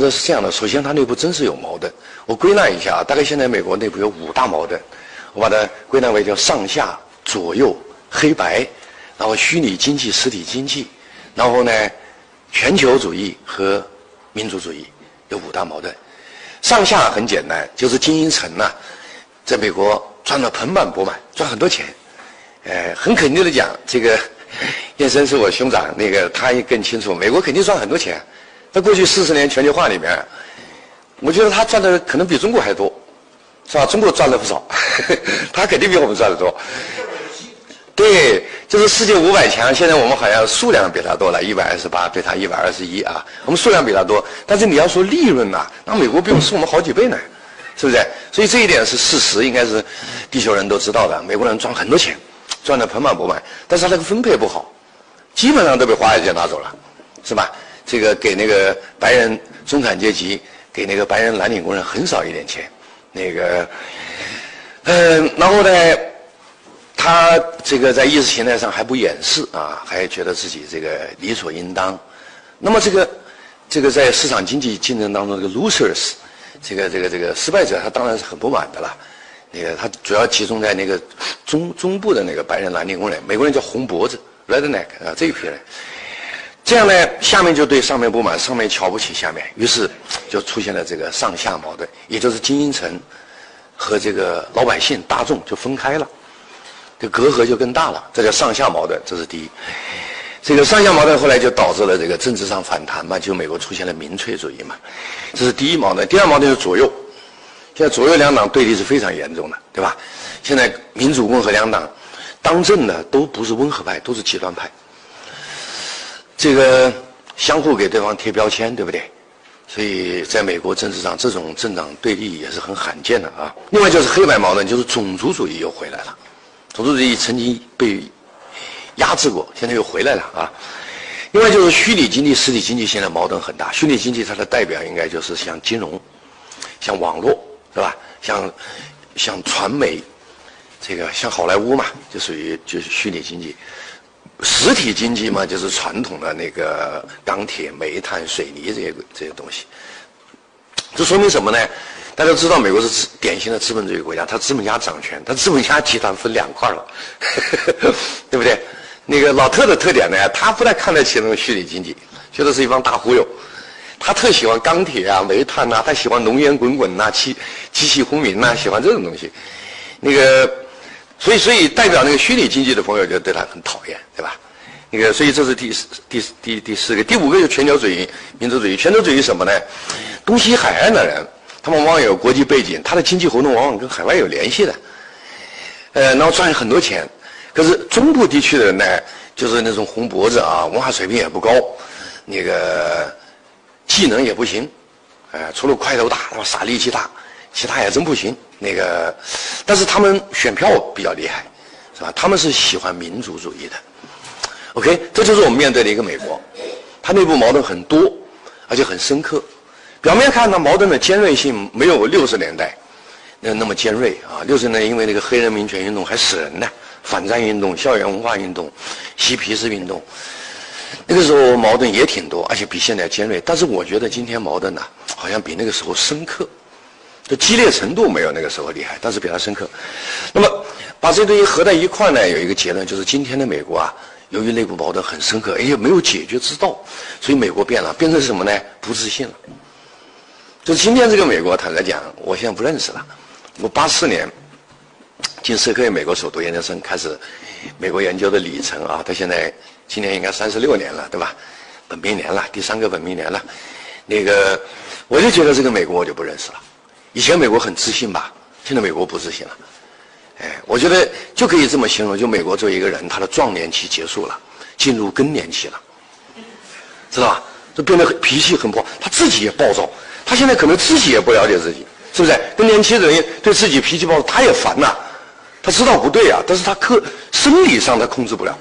这是这样的，首先它内部真是有矛盾。我归纳一下，大概现在美国内部有五大矛盾，我把它归纳为叫上下左右黑白，然后虚拟经济实体经济，然后呢全球主义和民族主义有五大矛盾。上下很简单，就是精英层呢，在美国赚了盆满钵满，赚很多钱。呃，很肯定的讲，这个燕生是我兄长，那个他也更清楚，美国肯定赚很多钱。在过去四十年全球化里面，我觉得他赚的可能比中国还多，是吧？中国赚了不少，他肯定比我们赚的多。对，就是世界五百强，现在我们好像数量比他多了，一百二十八对他一百二十一啊，我们数量比他多，但是你要说利润呐，那美国比我们是我们好几倍呢，是不是？所以这一点是事实，应该是地球人都知道的。美国人赚很多钱，赚的盆满钵满，但是他那个分配不好，基本上都被华尔街拿走了，是吧？这个给那个白人中产阶级，给那个白人蓝领工人很少一点钱，那个，嗯，然后呢？他这个在意识形态上还不掩饰啊，还觉得自己这个理所应当。那么这个这个在市场经济竞争当中，这个 losers，这个这个这个失败者，他当然是很不满的了。那个他主要集中在那个中中部的那个白人蓝领工人，美国人叫红脖子 redneck 啊这一批人。这样呢，下面就对上面不满，上面瞧不起下面，于是就出现了这个上下矛盾，也就是精英层和这个老百姓大众就分开了。这隔阂就更大了，这叫上下矛盾，这是第一。这个上下矛盾后来就导致了这个政治上反弹嘛，就美国出现了民粹主义嘛，这是第一矛盾。第二矛盾是左右，现在左右两党对立是非常严重的，对吧？现在民主共和两党当政的都不是温和派，都是极端派，这个相互给对方贴标签，对不对？所以在美国政治上，这种政党对立也是很罕见的啊。另外就是黑白矛盾，就是种族主义又回来了。种族主义曾经被压制过，现在又回来了啊！另外就是虚拟经济、实体经济现在矛盾很大。虚拟经济它的代表应该就是像金融、像网络，是吧？像像传媒，这个像好莱坞嘛，就属于就是虚拟经济。实体经济嘛，就是传统的那个钢铁、煤炭、水泥这些这些东西。这说明什么呢？大家知道，美国是典型的资本主义国家，它资本家掌权，它资本家集团分两块了，对不对？那个老特的特点呢，他不太看得起那种虚拟经济，觉得是一帮大忽悠。他特喜欢钢铁啊、煤炭呐，他喜欢浓烟滚滚呐、气机器轰鸣呐，喜欢这种东西。那个，所以所以代表那个虚拟经济的朋友就对他很讨厌，对吧？那个，所以这是第四、第第第四个，第五个就全球主义、民族主义。全球主义什么呢？东西海岸的人。他们往往有国际背景，他的经济活动往往跟海外有联系的，呃，然后赚很多钱。可是中部地区的人呢，就是那种红脖子啊，文化水平也不高，那个技能也不行，呃，除了块头大、傻力气大，其他也真不行。那个，但是他们选票比较厉害，是吧？他们是喜欢民族主义的。OK，这就是我们面对的一个美国，它内部矛盾很多，而且很深刻。表面看呢，矛盾的尖锐性没有六十年代那那么尖锐啊。六十年代因为那个黑人民权运动还死人呢，反战运动、校园文化运动、嬉皮士运动，那个时候矛盾也挺多，而且比现在尖锐。但是我觉得今天矛盾呢，好像比那个时候深刻，就激烈程度没有那个时候厉害，但是比它深刻。那么把这东西合在一块呢，有一个结论就是今天的美国啊，由于内部矛盾很深刻，而且没有解决之道，所以美国变了，变成什么呢？不自信了。就今天这个美国，坦白讲，我现在不认识了。我八四年进社科院美国首都研究生，开始美国研究的里程啊，到现在今年应该三十六年了，对吧？本命年了，第三个本命年了。那个我就觉得这个美国我就不认识了。以前美国很自信吧，现在美国不自信了。哎，我觉得就可以这么形容，就美国作为一个人，他的壮年期结束了，进入更年期了，知道吧？就变得脾气很暴，他自己也暴躁。他现在可能自己也不了解自己，是不是？更年期的人对自己脾气暴躁，他也烦呐。他知道不对啊，但是他克生理上他控制不了。